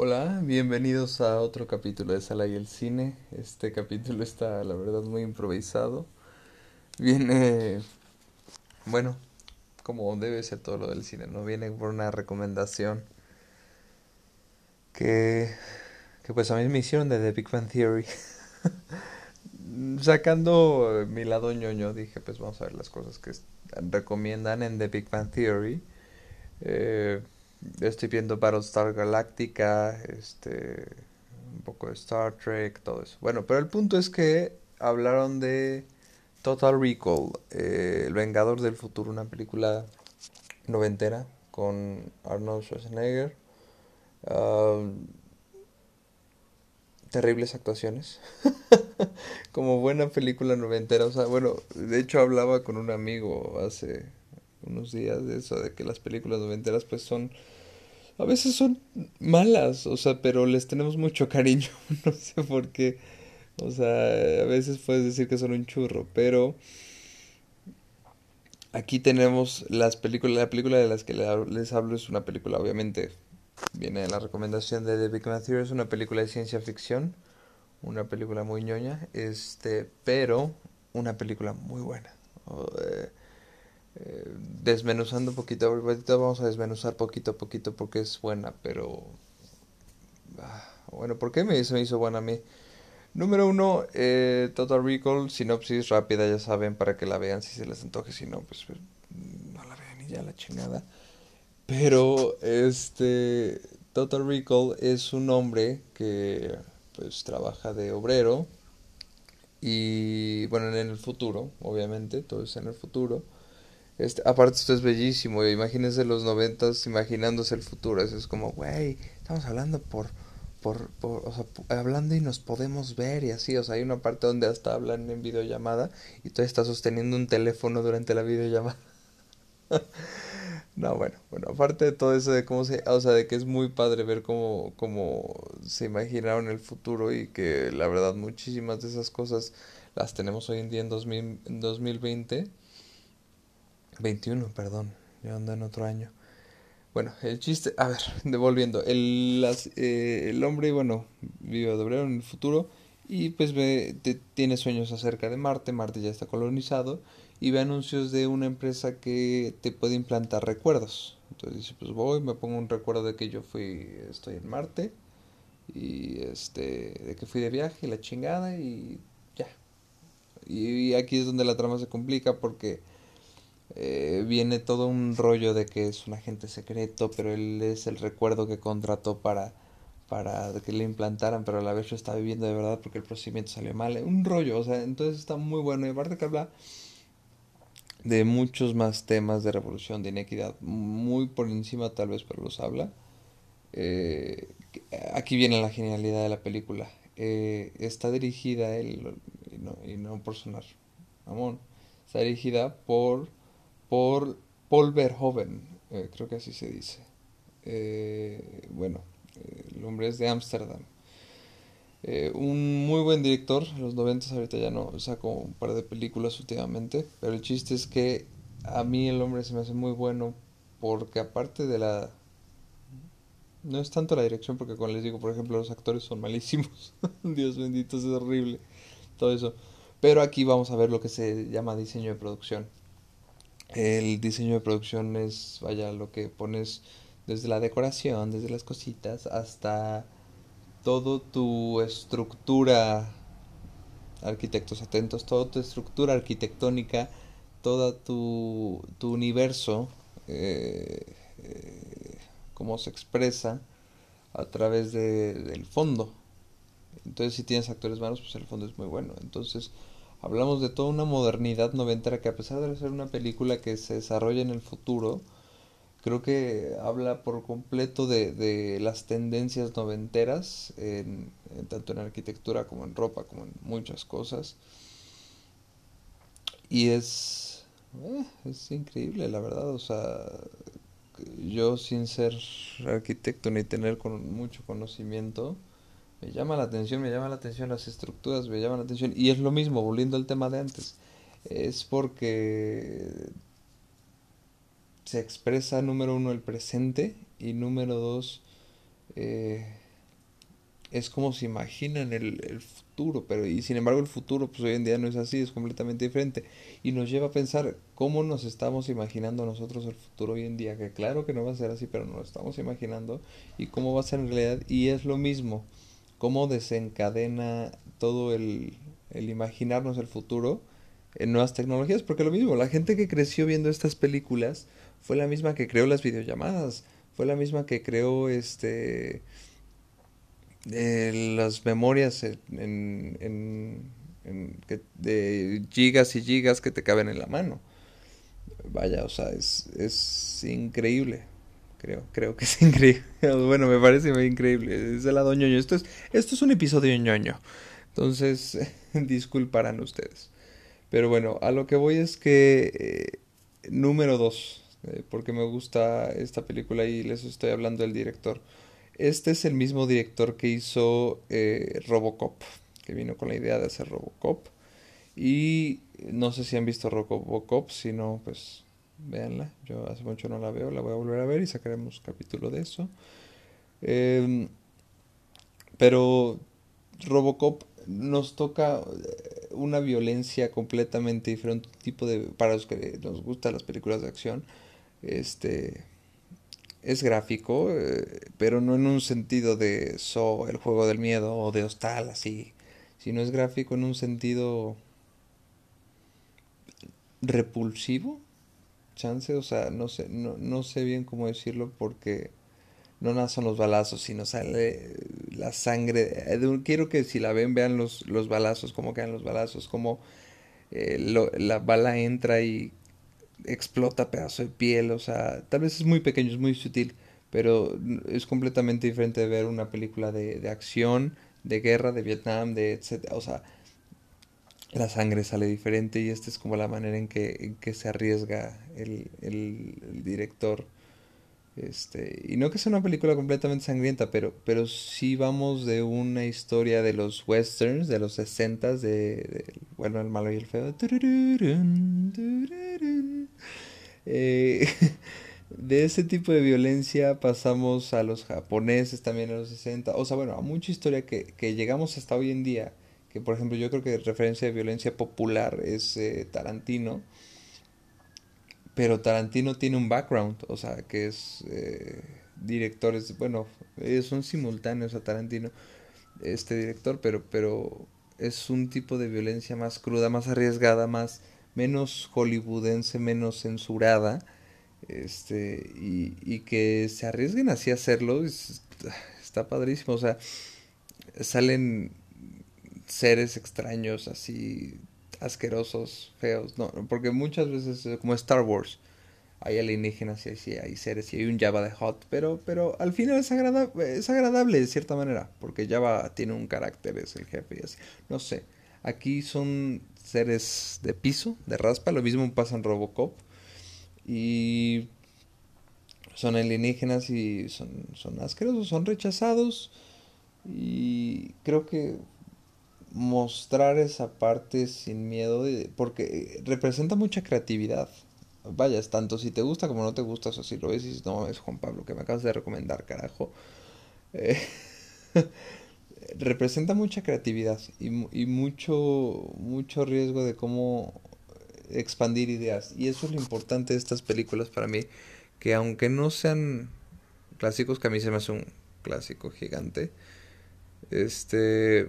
Hola, bienvenidos a otro capítulo de Sala y el Cine. Este capítulo está, la verdad, muy improvisado. Viene, bueno, como debe ser todo lo del cine, ¿no? Viene por una recomendación que, que pues a mí me hicieron de The Big Bang Theory. Sacando mi lado ñoño, dije, pues vamos a ver las cosas que recomiendan en The Big Bang Theory. Eh, estoy viendo Battlestar Galactica, este, un poco de Star Trek, todo eso. Bueno, pero el punto es que hablaron de Total Recall, eh, El Vengador del Futuro, una película noventera con Arnold Schwarzenegger. terribles actuaciones. Como buena película noventera. O sea, bueno, de hecho hablaba con un amigo hace unos días de eso, de que las películas noventeras pues son, a veces son malas, o sea, pero les tenemos mucho cariño, no sé por qué, o sea, a veces puedes decir que son un churro, pero aquí tenemos las películas, la película de las que les hablo es una película, obviamente, viene de la recomendación de The Big Man es una película de ciencia ficción, una película muy ñoña, este, pero una película muy buena. Eh, eh, desmenuzando un poquito, vamos a desmenuzar poquito a poquito porque es buena, pero... Ah, bueno, ¿por qué me hizo, me hizo buena a mí? Número uno, eh, Total Recall, sinopsis rápida, ya saben, para que la vean si se les antoje, si no, pues, pues no la vean y ya la chingada. Pero, este, Total Recall es un hombre que, pues, trabaja de obrero y, bueno, en el futuro, obviamente, todo es en el futuro este, aparte esto es bellísimo, imagínense los noventas imaginándose el futuro, eso es como, güey, estamos hablando por, por, por, o sea, hablando y nos podemos ver y así, o sea, hay una parte donde hasta hablan en videollamada y tú estás sosteniendo un teléfono durante la videollamada. no, bueno, bueno, aparte de todo eso de cómo se, o sea, de que es muy padre ver cómo, cómo se imaginaron el futuro y que la verdad muchísimas de esas cosas las tenemos hoy en día en, 2000, en 2020 21, perdón, yo ando en otro año. Bueno, el chiste, a ver, devolviendo, el, eh, el hombre, bueno, vive de obrero en el futuro y pues ve, tiene sueños acerca de Marte, Marte ya está colonizado y ve anuncios de una empresa que te puede implantar recuerdos. Entonces dice, pues voy, me pongo un recuerdo de que yo fui, estoy en Marte y este, de que fui de viaje la chingada y ya. y aquí es donde la trama se complica porque eh, viene todo un rollo de que es un agente secreto, pero él es el recuerdo que contrató para, para que le implantaran, pero a la vez lo está viviendo de verdad porque el procedimiento salió mal. Un rollo, o sea, entonces está muy bueno. Y aparte que habla de muchos más temas de revolución, de inequidad, muy por encima tal vez, pero los habla. Eh, aquí viene la genialidad de la película. Eh, está dirigida, él, y no, y no por sonar, amor, está dirigida por por Paul Verhoeven, eh, creo que así se dice. Eh, bueno, el hombre es de Ámsterdam. Eh, un muy buen director, en los 90 ahorita ya no sacó un par de películas últimamente, pero el chiste es que a mí el hombre se me hace muy bueno porque aparte de la... No es tanto la dirección porque como les digo, por ejemplo, los actores son malísimos. Dios bendito, es horrible. Todo eso. Pero aquí vamos a ver lo que se llama diseño de producción. El diseño de producción es, vaya, lo que pones desde la decoración, desde las cositas, hasta todo tu estructura, arquitectos atentos, toda tu estructura arquitectónica, todo tu, tu universo, eh, eh, cómo se expresa a través de, del fondo. Entonces, si tienes actores malos, pues el fondo es muy bueno. Entonces, hablamos de toda una modernidad noventera que a pesar de ser una película que se desarrolla en el futuro, creo que habla por completo de, de las tendencias noventeras, en, tanto en arquitectura como en ropa, como en muchas cosas. Y es, eh, es increíble, la verdad. O sea, yo sin ser arquitecto ni tener con mucho conocimiento, me llama la atención, me llama la atención las estructuras, me llama la atención. Y es lo mismo, volviendo al tema de antes. Es porque se expresa, número uno, el presente y número dos, eh, es como se imaginan el, el, futuro, pero y sin embargo el futuro pues hoy en día no es así, es completamente diferente y nos lleva a pensar cómo nos estamos imaginando nosotros el futuro hoy en día, que claro que no va a ser así, pero nos lo estamos imaginando y cómo va a ser en realidad y es lo mismo, cómo desencadena todo el, imaginarnos el futuro en nuevas tecnologías, porque lo mismo, la gente que creció viendo estas películas fue la misma que creó las videollamadas, fue la misma que creó este eh, las memorias en, en, en, de gigas y gigas que te caben en la mano. Vaya, o sea, es, es increíble. Creo, creo que es increíble. Bueno, me parece increíble. Es el lado ñoño. Esto es, esto es un episodio ñoño. Entonces, disculparán ustedes. Pero bueno, a lo que voy es que eh, número dos, eh, porque me gusta esta película y les estoy hablando del director. Este es el mismo director que hizo eh, Robocop, que vino con la idea de hacer Robocop. Y no sé si han visto Robocop, si no, pues véanla. Yo hace mucho no la veo, la voy a volver a ver y sacaremos capítulo de eso. Em, pero Robocop nos toca eh, una violencia completamente diferente, tipo de para los que nos gustan las películas de acción, este es gráfico, eh, pero no en un sentido de so, el juego del miedo o de hostal así, sino es gráfico en un sentido repulsivo, chance, o sea, no sé, no, no sé bien cómo decirlo porque no nada los balazos, sino sale la sangre. Quiero que si la ven, vean los, los balazos, cómo quedan los balazos, cómo eh, la bala entra y explota pedazo de piel, o sea, tal vez es muy pequeño, es muy sutil, pero es completamente diferente de ver una película de, de acción, de guerra, de Vietnam, de etcétera, o sea, la sangre sale diferente y esta es como la manera en que, se arriesga el, director este, y no que sea una película completamente sangrienta, pero, pero sí vamos de una historia de los westerns, de los 60 de, bueno, el malo y el feo. Eh, de ese tipo de violencia pasamos a los japoneses también en los 60. O sea, bueno, a mucha historia que llegamos hasta hoy en día. Por ejemplo yo creo que referencia de violencia popular es eh, Tarantino pero Tarantino tiene un background, o sea, que es eh, directores, bueno, ellos son simultáneos a Tarantino, este director, pero, pero es un tipo de violencia más cruda, más arriesgada, más menos hollywoodense, menos censurada, este, y, y que se arriesguen así a hacerlo, está padrísimo, o sea, salen seres extraños así asquerosos, feos, no, porque muchas veces como Star Wars. Hay alienígenas y hay, seres y hay un Java de Hot, pero, pero al final es, agradable, es agradable de cierta manera, porque Java tiene un carácter, es el jefe no sé, aquí son seres de piso, de raspa, lo mismo pasa en Robocop y son alienígenas y son, son asquerosos, son rechazados y creo que mostrar esa parte sin miedo, porque representa mucha creatividad. Vaya, tanto si te gusta como no te gusta, o si lo ves y dices, no, es Juan Pablo, que me acabas de recomendar, carajo. Eh, representa mucha creatividad y, y, mucho, mucho riesgo de cómo expandir ideas. Y eso es lo importante de estas películas para mí, que aunque no sean clásicos, que a mí se me hace un clásico gigante, este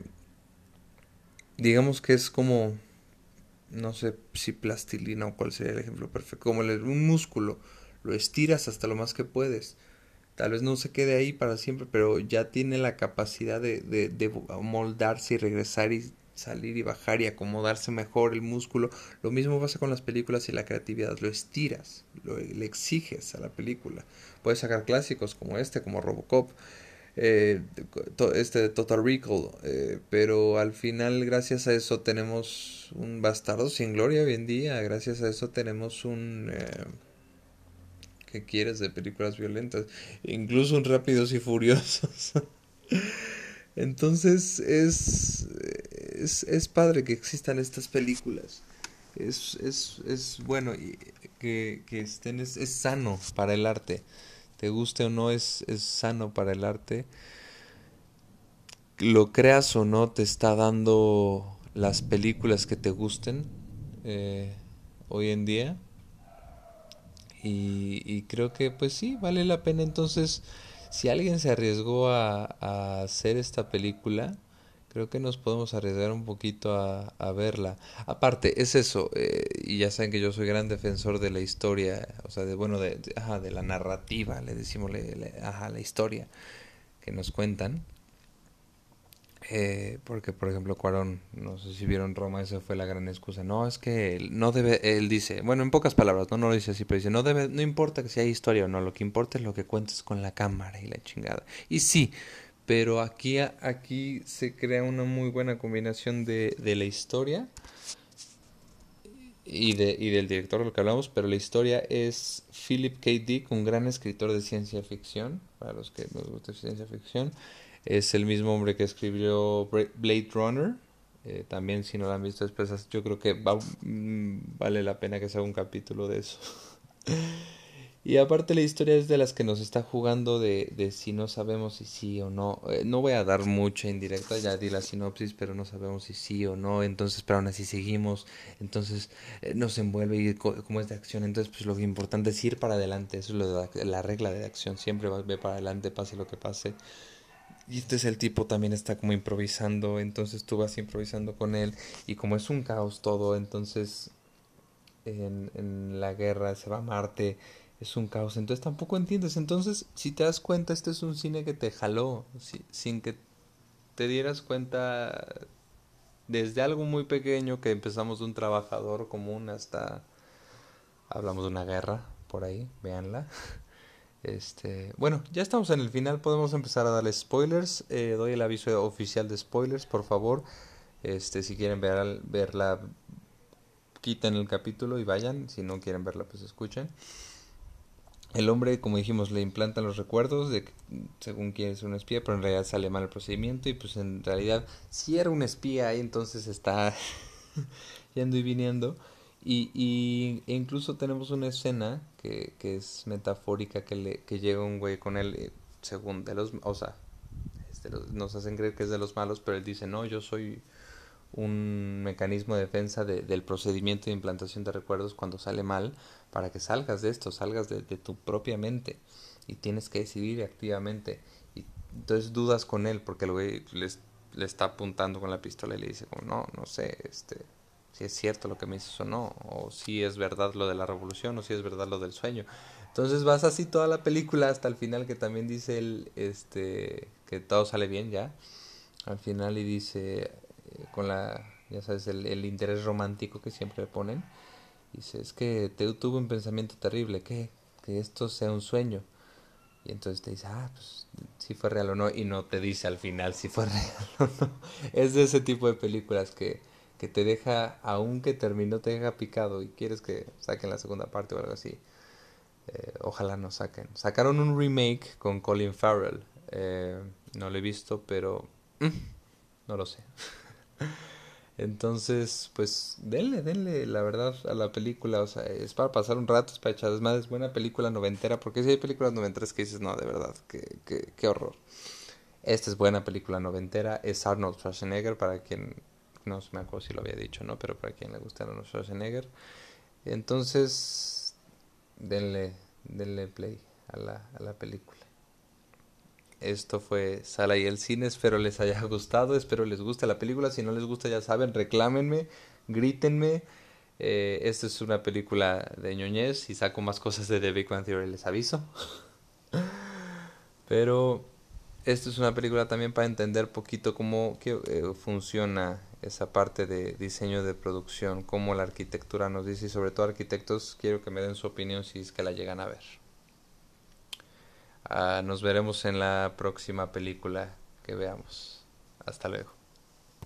digamos que es como, no sé si plastilina o cuál sería el ejemplo perfecto, como un músculo, lo estiras hasta lo más que puedes. Tal vez no se quede ahí para siempre, pero ya tiene la capacidad de, de, moldarse y regresar y salir y bajar y acomodarse mejor el músculo. Lo mismo pasa con las películas y la creatividad. Lo estiras, lo, le exiges a la película. Puedes sacar clásicos como este, como Robocop, eh, este Total Recall, eh, pero al final gracias a eso tenemos un bastardo sin gloria hoy en día, gracias a eso tenemos un... Eh, ¿Qué quieres de películas violentas? Incluso un Rápidos y Furiosos. Entonces es, es, es, padre que existan estas películas. Es, es, es bueno que, que estén, es, es sano para el arte te guste o no, es, es sano para el arte lo creas o no, te está dando las películas que te gusten eh, hoy en día. Y, creo que pues sí, vale la pena. Entonces, si alguien se arriesgó a, a hacer esta película, creo que nos podemos arriesgar un poquito a, a verla. Aparte, es eso, eh, y ya saben que yo soy gran defensor de la historia, o sea, de bueno, de, ajá, de la narrativa, le decimos, le, ajá, la historia que nos cuentan. Eh, porque, por ejemplo, Cuarón, no sé si vieron Roma, esa fue la gran excusa. No, es que él no debe, él dice, bueno, en pocas palabras, no, no lo dice así, pero dice, no debe, no importa que si hay historia o no, lo que importa es lo que cuentes con la cámara y la chingada. Y sí, pero aquí, aquí se crea una muy buena combinación de, de la historia y, de, y del director lo que hablamos, pero la historia es Philip K. Dick, un gran escritor de ciencia ficción, para los que nos gusta ciencia ficción, es el mismo hombre que escribió Blade Runner, eh, también si no lo han visto después, yo creo que mm, vale la pena que se haga un capítulo de eso. Y aparte la historia es de las que nos está jugando de, de si no sabemos si sí o no. Eh, no voy a dar mucha indirecta, ya di la sinopsis, pero no sabemos si sí o no. Entonces, pero aún así seguimos. Entonces eh, nos envuelve y como es de acción. Entonces, pues lo importante es ir para adelante. Eso es lo de la, regla de acción. Siempre va, ve para adelante, pase lo que pase. Y entonces el tipo también está como improvisando. Entonces tú vas improvisando con él. Y como es un caos todo, entonces en, en la guerra se va a Marte es un caos. Entonces tampoco entiendes. Entonces, si te das cuenta, este es un cine que te jaló sin que te dieras cuenta desde algo muy pequeño que empezamos de un trabajador común hasta hablamos de una guerra por ahí, véanla. Este, bueno, ya estamos en el final, podemos empezar a darle spoilers. Eh, doy el aviso oficial de spoilers, por favor. Este, si quieren ver, verla, quiten el capítulo y vayan. Si no quieren verla, pues escuchen. El hombre, como dijimos, le implantan los recuerdos de que según quiere ser un espía, pero en realidad sale mal el procedimiento y pues en realidad si era un espía y entonces está yendo y viniendo. Y, y e incluso tenemos una escena que, que es metafórica que, le, que llega un güey con él, eh, según de los, o sea, nos hacen creer que es de los malos, pero él dice, no, yo soy un mecanismo de defensa del procedimiento de implantación de recuerdos cuando sale mal para que salgas de esto, salgas de, tu propia mente. Y tienes que decidir activamente. Y entonces dudas con él porque el güey le está apuntando con la pistola y le dice como no, no sé, este si es cierto lo que me dices o no, o si es verdad lo de la revolución o si es verdad lo del sueño. Entonces vas así toda la película hasta el final que también dice él este que todo sale bien ya. Al final y dice con la, ya sabes, el, interés romántico que siempre ponen. Dice, es que te, tuve un pensamiento terrible, que Que esto sea un sueño. Y entonces te dice, ah, pues si fue real o no, y no te dice al final si fue real o no. Es de ese tipo de películas que, que te deja, aunque terminó, te deja picado y quieres que saquen la segunda parte o algo así. Eh, ojalá no saquen. Sacaron un remake con Colin Farrell. Eh, no lo he visto, pero mm, no lo sé. Entonces, pues denle, denle la verdad a la película, o sea, es para pasar un rato, es para echar es más, es buena película noventera, porque si hay películas noventeras que dices, no, de verdad, qué, horror. Esta es buena película noventera, es Arnold Schwarzenegger, para quien, no me acuerdo si lo había dicho, ¿no? Pero para quien le gusta Arnold Schwarzenegger. Entonces, denle, denle play a la, a la película. Esto fue Sala y el Cine. Espero les haya gustado. Espero les guste la película. Si no les gusta, ya saben, reclámenme, grítenme. Eh, esta es una película de ñoñez. Si saco más cosas de The Big Theory, les aviso. Pero esta es una película también para entender poquito cómo eh, funciona esa parte de diseño de producción, cómo la arquitectura nos dice y sobre todo arquitectos quiero que me den su opinión si es que la llegan a ver. Ah, nos veremos en la próxima película que veamos. Hasta luego.